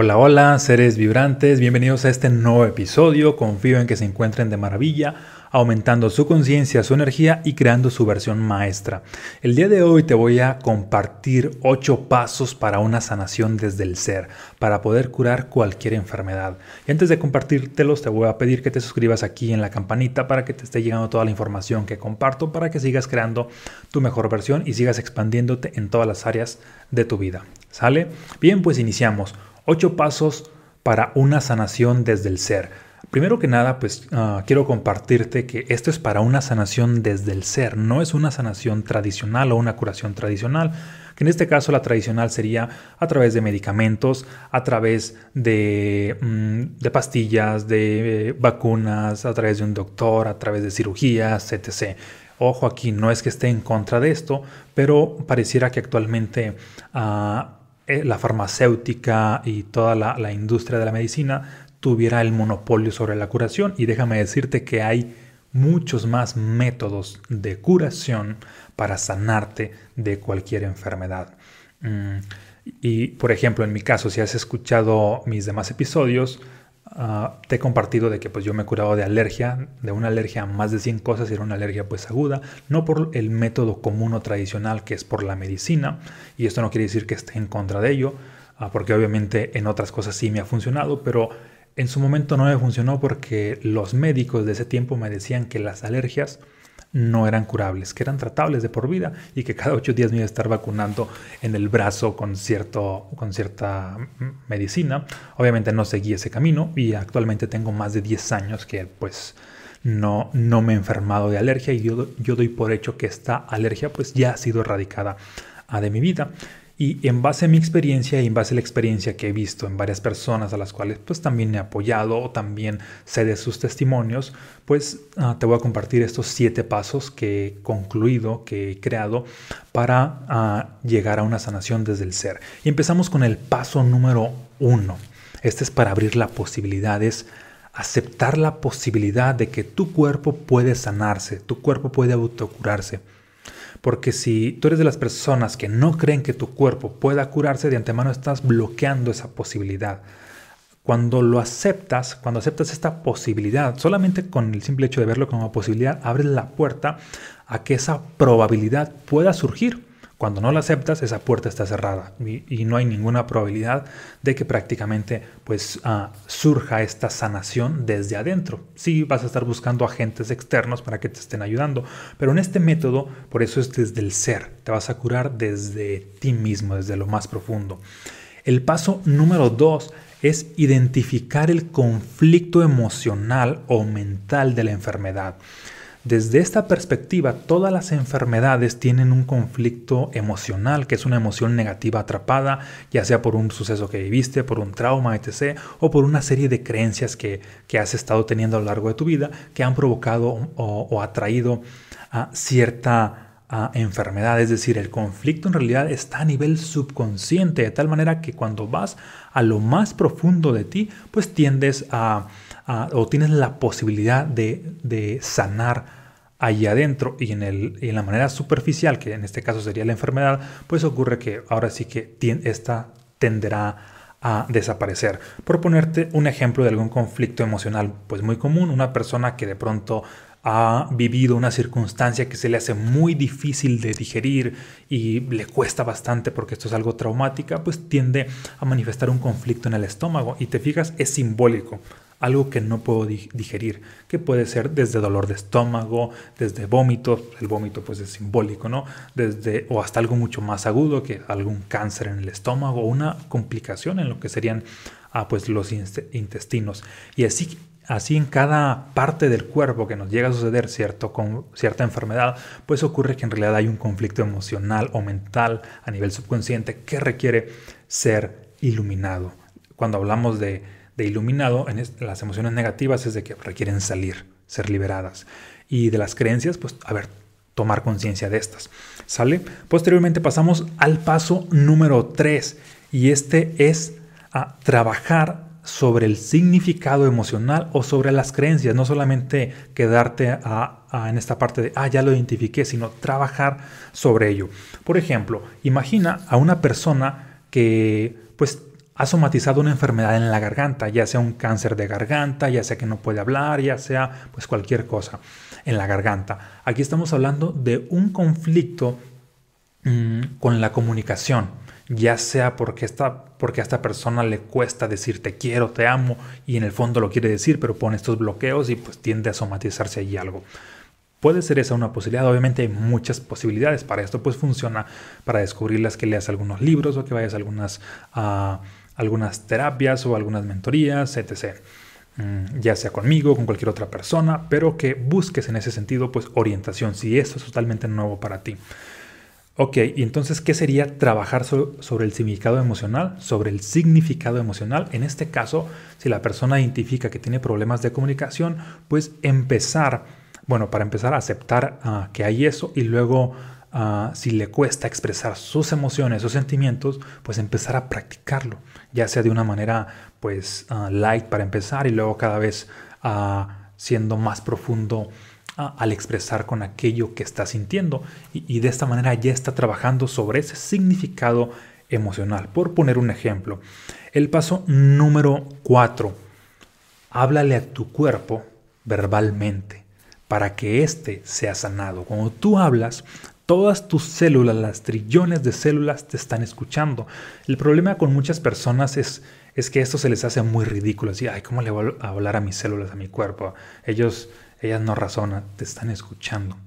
Hola, hola, seres vibrantes, bienvenidos a este nuevo episodio. Confío en que se encuentren de maravilla, aumentando su conciencia, su energía y creando su versión maestra. El día de hoy te voy a compartir 8 pasos para una sanación desde el ser, para poder curar cualquier enfermedad. Y antes de compartírtelos, te voy a pedir que te suscribas aquí en la campanita para que te esté llegando toda la información que comparto, para que sigas creando tu mejor versión y sigas expandiéndote en todas las áreas de tu vida. ¿Sale? Bien, pues iniciamos. Ocho pasos para una sanación desde el ser. Primero que nada, pues ah, quiero compartirte que esto es para una sanación desde el ser, no es una sanación tradicional o una curación tradicional, que en este caso la tradicional sería a través de medicamentos, a través de, mm, pastillas, de eh, vacunas, a través de un doctor, a través de cirugías, etc. Ojo aquí, no es que esté en contra de esto, pero pareciera que actualmente... Ah, la farmacéutica y toda la, industria de la medicina tuviera el monopolio sobre la curación. Y déjame decirte que hay muchos más métodos de curación para sanarte de cualquier enfermedad. Mm, y por ejemplo, en mi caso, si has escuchado mis demás episodios, Ah, te he compartido de que pues yo me he curado de alergia, de una alergia a más de 100 cosas y era una alergia pues aguda, no por el método común o tradicional que es por la medicina, y esto no quiere decir que esté en contra de ello, ah, porque obviamente en otras cosas sí me ha funcionado, pero en su momento no me funcionó porque los médicos de ese tiempo me decían que las alergias no eran curables, que eran tratables de por vida y que cada ocho días me iba a estar vacunando en el brazo con, cierto, con cierta medicina. Obviamente no seguí ese camino y actualmente tengo más de 10 años que pues no, no me he enfermado de alergia y yo, yo doy por hecho que esta alergia pues ya ha sido erradicada de mi vida. Y en base a mi experiencia y en base a la experiencia que he visto en varias personas a las cuales pues también he apoyado o también sé de sus testimonios, pues ah, te voy a compartir estos siete pasos que he concluido, que he creado para ah, llegar a una sanación desde el ser. Y empezamos con el paso número uno. Este es para abrir la posibilidad, es aceptar la posibilidad de que tu cuerpo puede sanarse, tu cuerpo puede autocurarse. Porque si tú eres de las personas que no creen que tu cuerpo pueda curarse, de antemano estás bloqueando esa posibilidad. Cuando lo aceptas, cuando aceptas esta posibilidad, solamente con el simple hecho de verlo como posibilidad, abres la puerta a que esa probabilidad pueda surgir. Cuando no la aceptas, esa puerta está cerrada y, no hay ninguna probabilidad de que prácticamente pues, ah, surja esta sanación desde adentro. Sí vas a estar buscando agentes externos para que te estén ayudando, pero en este método, por eso es desde el ser, te vas a curar desde ti mismo, desde lo más profundo. El paso número dos es identificar el conflicto emocional o mental de la enfermedad. Desde esta perspectiva, todas las enfermedades tienen un conflicto emocional, que es una emoción negativa atrapada, ya sea por un suceso que viviste, por un trauma, etc., o por una serie de creencias que, has estado teniendo a lo largo de tu vida que han provocado o, atraído a cierta enfermedad. Es decir, el conflicto en realidad está a nivel subconsciente, de tal manera que cuando vas a lo más profundo de ti, pues tiendes a o tienes la posibilidad de, sanar ahí adentro y en, el, en la manera superficial, que en este caso sería la enfermedad, pues ocurre que ahora sí que esta tenderá a desaparecer. Por ponerte un ejemplo de algún conflicto emocional, pues muy común, una persona que de pronto ha vivido una circunstancia que se le hace muy difícil de digerir y le cuesta bastante porque esto es algo traumática, pues tiende a manifestar un conflicto en el estómago y te fijas, es simbólico algo que no puedo digerir, que puede ser desde dolor de estómago, desde vómitos, el vómito pues es simbólico, ¿no? Desde, o hasta algo mucho más agudo, que algún cáncer en el estómago, una complicación en lo que serían ah, pues los intestinos. Y así, así en cada parte del cuerpo que nos llega a suceder cierto, con cierta enfermedad, pues ocurre que en realidad hay un conflicto emocional o mental a nivel subconsciente que requiere ser iluminado. Cuando hablamos de de iluminado, en las emociones negativas es de que requieren salir, ser liberadas. Y de las creencias, pues, a ver, tomar conciencia de estas. ¿Sale? Posteriormente pasamos al paso número 3 y este es a trabajar sobre el significado emocional o sobre las creencias, no solamente quedarte en esta parte de, ah, ya lo identifiqué, sino trabajar sobre ello. Por ejemplo, imagina a una persona que pues ha somatizado una enfermedad en la garganta, ya sea un cáncer de garganta, ya sea que no puede hablar, ya sea pues cualquier cosa en la garganta. Aquí estamos hablando de un conflicto mm, con la comunicación, ya sea porque, esta, porque a esta persona le cuesta decir te quiero, te amo, y en el fondo lo quiere decir, pero pone estos bloqueos y pues tiende a somatizarse allí algo. Puede ser esa una posibilidad, obviamente hay muchas posibilidades para esto, pues funciona para descubrirlas que leas algunos libros o que vayas a algunas... Ah, algunas terapias o algunas mentorías, etc. Mm, ya sea conmigo, con cualquier otra persona, pero que busques en ese sentido pues orientación, si esto es totalmente nuevo para ti. Ok, y entonces, ¿qué sería trabajar sobre el significado emocional? Sobre el significado emocional. En este caso, si la persona identifica que tiene problemas de comunicación, pues empezar, bueno, para empezar a aceptar ah, que hay eso y luego Ah, si le cuesta expresar sus emociones, sus sentimientos, pues empezar a practicarlo, ya sea de una manera pues ah, light para empezar y luego cada vez ah, siendo más profundo al expresar con aquello que está sintiendo y, de esta manera ya está trabajando sobre ese significado emocional. Por poner un ejemplo, el paso número 4, háblale a tu cuerpo verbalmente para que éste sea sanado. Cuando tú hablas, Todas tus células, las trillones de células te están escuchando. El problema con muchas personas es, es que esto se les hace muy ridículo. Así, ay, ¿cómo le voy a hablar a mis células, a mi cuerpo? Ellos, ellas no razonan, te están escuchando.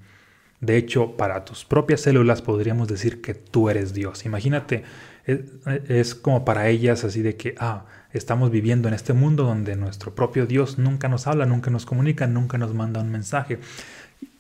De hecho, para tus propias células podríamos decir que tú eres Dios. Imagínate, es, es, como para ellas así de que, ah, estamos viviendo en este mundo donde nuestro propio Dios nunca nos habla, nunca nos comunica, nunca nos manda un mensaje.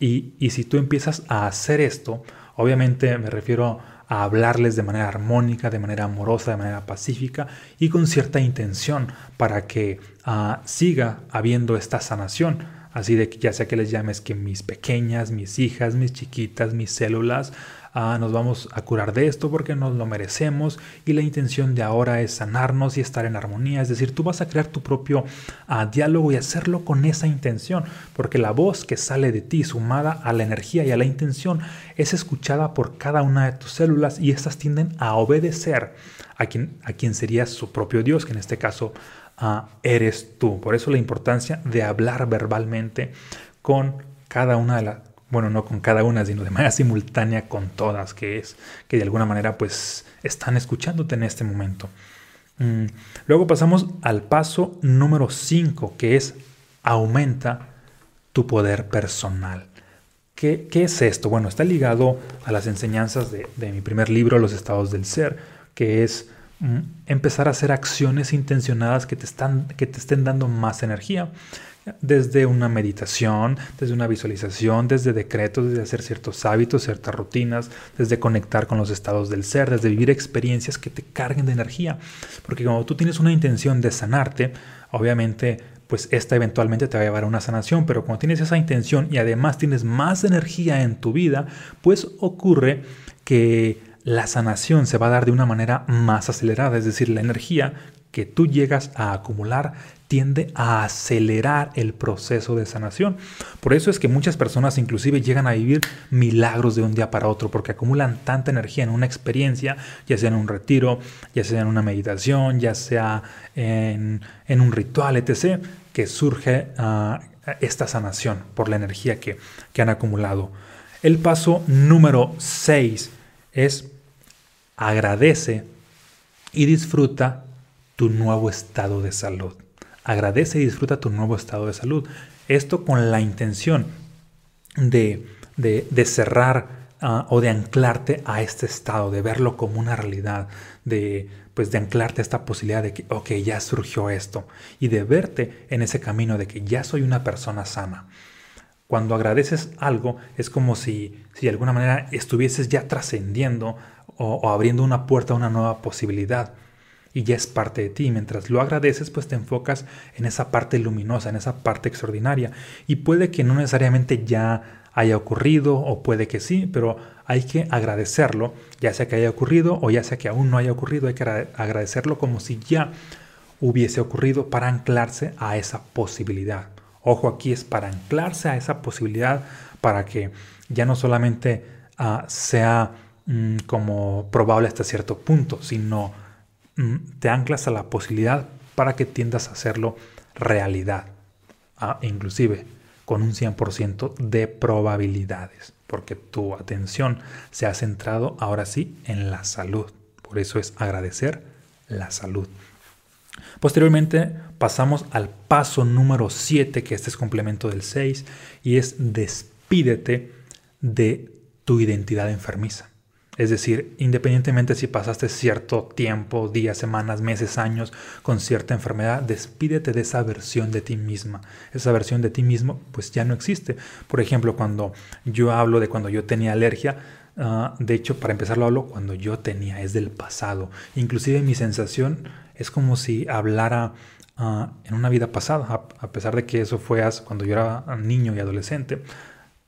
Y, si tú empiezas a hacer esto, obviamente me refiero a hablarles de manera armónica, de manera amorosa, de manera pacífica y con cierta intención para que ah, siga habiendo esta sanación. Así de que ya sea que les llames que mis pequeñas, mis hijas, mis chiquitas, mis células, Ah, nos vamos a curar de esto porque nos lo merecemos y la intención de ahora es sanarnos y estar en armonía. Es decir, tú vas a crear tu propio ah, diálogo y hacerlo con esa intención, porque la voz que sale de ti sumada a la energía y a la intención es escuchada por cada una de tus células y estas tienden a obedecer a quien, a quien sería su propio Dios, que en este caso ah, eres tú. Por eso la importancia de hablar verbalmente con cada una de las bueno, no con cada una, sino de manera simultánea con todas, que es que de alguna manera pues están escuchándote en este momento. Mm, luego pasamos al paso número 5, que es aumenta tu poder personal. ¿Qué, es esto? Bueno, está ligado a las enseñanzas de, de mi primer libro, Los estados del ser, que es mm, empezar a hacer acciones intencionadas que te, están, que te estén dando más energía desde una meditación, desde una visualización, desde decretos, desde hacer ciertos hábitos, ciertas rutinas, desde conectar con los estados del ser, desde vivir experiencias que te carguen de energía. Porque cuando tú tienes una intención de sanarte, obviamente pues esta eventualmente te va a llevar a una sanación, pero cuando tienes esa intención y además tienes más energía en tu vida, pues ocurre que la sanación se va a dar de una manera más acelerada, es decir, la energía que tú llegas a acumular tiende a acelerar el proceso de sanación. Por eso es que muchas personas inclusive llegan a vivir milagros de un día para otro, porque acumulan tanta energía en una experiencia, ya sea en un retiro, ya sea en una meditación, ya sea en, un ritual, etc., que surge ah, esta sanación por la energía que, que han acumulado. El paso número 6 es agradece y disfruta tu nuevo estado de salud. Agradece y disfruta tu nuevo estado de salud. Esto con la intención de, cerrar ah, o de anclarte a este estado, de verlo como una realidad, de, pues de anclarte a esta posibilidad de que, ok, ya surgió esto, y de verte en ese camino de que ya soy una persona sana. Cuando agradeces algo es como si, si de alguna manera estuvieses ya trascendiendo o abriendo una puerta a una nueva posibilidad y ya es parte de ti. Mientras lo agradeces, pues te enfocas en esa parte luminosa, en esa parte extraordinaria. Y puede que no necesariamente ya haya ocurrido o puede que sí, pero hay que agradecerlo, ya sea que haya ocurrido o ya sea que aún no haya ocurrido, hay que agradecerlo como si ya hubiese ocurrido para anclarse a esa posibilidad. Ojo aquí es para anclarse a esa posibilidad para que ya no solamente ah, sea mm, como probable hasta cierto punto, sino te anclas a la posibilidad para que tiendas a hacerlo realidad, ah, inclusive con un 100% de probabilidades, porque tu atención se ha centrado ahora sí en la salud. Por eso es agradecer la salud. Posteriormente pasamos al paso número 7, que este es complemento del 6, y es despídete de tu identidad enfermiza. Es decir, independientemente si pasaste cierto tiempo, días, semanas, meses, años con cierta enfermedad, despídete de esa versión de ti misma. Esa versión de ti mismo pues ya no existe. Por ejemplo, cuando yo hablo de cuando yo tenía alergia, ah, de hecho, para empezar lo hablo cuando yo tenía, es del pasado. Inclusive mi sensación es como si hablara ah, en una vida pasada, a, pesar de que eso fue cuando yo era niño y adolescente.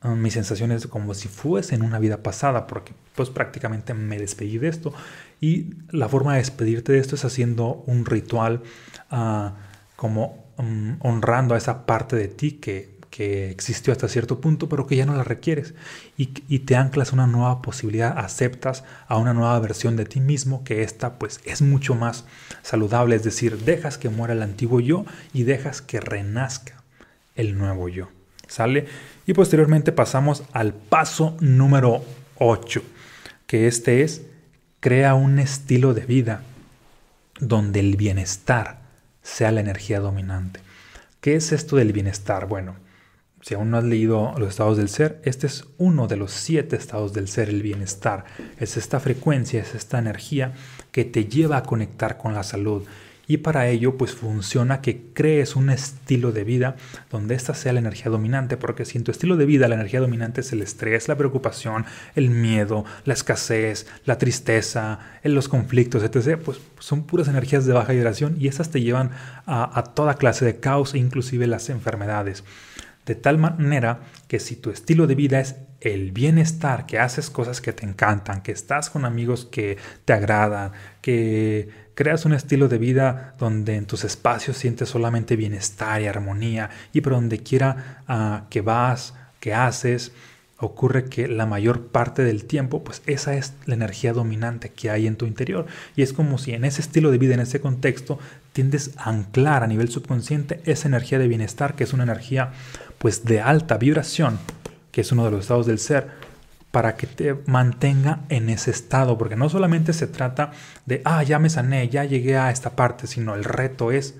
Ah, mi sensación es como si fuese en una vida pasada, porque pues prácticamente me despedí de esto. Y la forma de despedirte de esto es haciendo un ritual ah, como mm, honrando a esa parte de ti que, que, existió hasta cierto punto, pero que ya no la requieres. Y, y, te anclas una nueva posibilidad, aceptas a una nueva versión de ti mismo, que esta pues es mucho más saludable, es decir, dejas que muera el antiguo yo y dejas que renazca el nuevo yo. ¿Sale? Y posteriormente pasamos al paso número 8, que este es crea un estilo de vida donde el bienestar sea la energía dominante. ¿Qué es esto del bienestar? Bueno, si aún no has leído los estados del ser, este es uno de los siete estados del ser, el bienestar. Es esta frecuencia, es esta energía que te lleva a conectar con la salud y para ello pues funciona que crees un estilo de vida donde esta sea la energía dominante, porque si en tu estilo de vida la energía dominante es el estrés, la preocupación, el miedo, la escasez, la tristeza, los conflictos, etc., pues son puras energías de baja vibración y estas te llevan a, a toda clase de caos, inclusive las enfermedades. De tal manera que si tu estilo de vida es el bienestar, que haces cosas que te encantan, que estás con amigos que te agradan, que creas un estilo de vida donde en tus espacios sientes solamente bienestar y armonía y por donde quiera ah, que vas, que haces, ocurre que la mayor parte del tiempo, pues esa es la energía dominante que hay en tu interior. Y es como si en ese estilo de vida, en ese contexto, tiendes a anclar a nivel subconsciente esa energía de bienestar, que es una energía pues de alta vibración, que es uno de los estados del ser, para que te mantenga en ese estado, porque no solamente se trata de, ah, ya me sané, ya llegué a esta parte, sino el reto es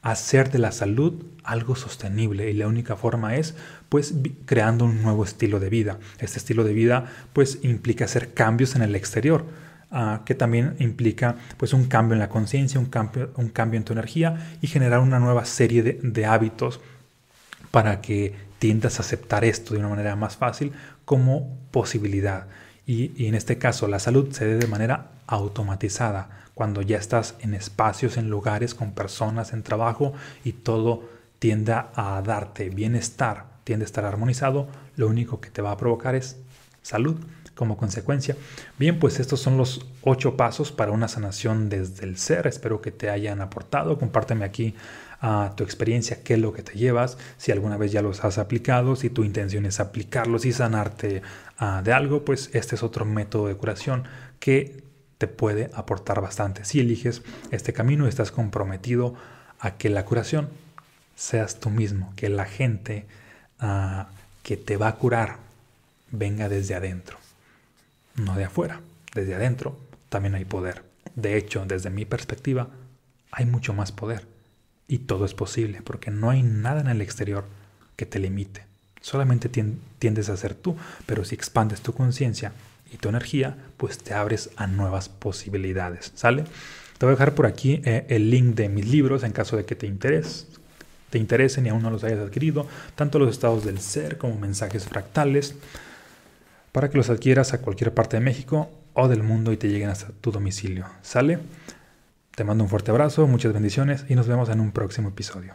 hacer de la salud algo sostenible y la única forma es pues creando un nuevo estilo de vida. Este estilo de vida pues implica hacer cambios en el exterior, ah, que también implica pues un cambio en la conciencia, un cambio, un cambio en tu energía y generar una nueva serie de, de hábitos para que tiendas a aceptar esto de una manera más fácil como posibilidad. Y, en este caso la salud se dé de manera automatizada, cuando ya estás en espacios, en lugares, con personas, en trabajo y todo tienda a darte bienestar, tiende a estar armonizado, lo único que te va a provocar es salud como consecuencia. Bien, pues estos son los ocho pasos para una sanación desde el ser. Espero que te hayan aportado. Compárteme aquí a tu experiencia, qué es lo que te llevas, si alguna vez ya los has aplicado, si tu intención es aplicarlos y sanarte ah, de algo, pues este es otro método de curación que te puede aportar bastante. Si eliges este camino, estás comprometido a que la curación seas tú mismo, que la gente ah, que te va a curar venga desde adentro, no de afuera, desde adentro también hay poder. De hecho, desde mi perspectiva, hay mucho más poder. Y todo es posible, porque no hay nada en el exterior que te limite. Solamente tiendes a ser tú, pero si expandes tu conciencia y tu energía, pues te abres a nuevas posibilidades. ¿Sale? Te voy a dejar por aquí eh, el link de mis libros en caso de que te interese, te interesen y aún no los hayas adquirido, tanto los estados del ser como mensajes fractales, para que los adquieras a cualquier parte de México o del mundo y te lleguen hasta tu domicilio. ¿Sale? Te mando un fuerte abrazo, muchas bendiciones y nos vemos en un próximo episodio.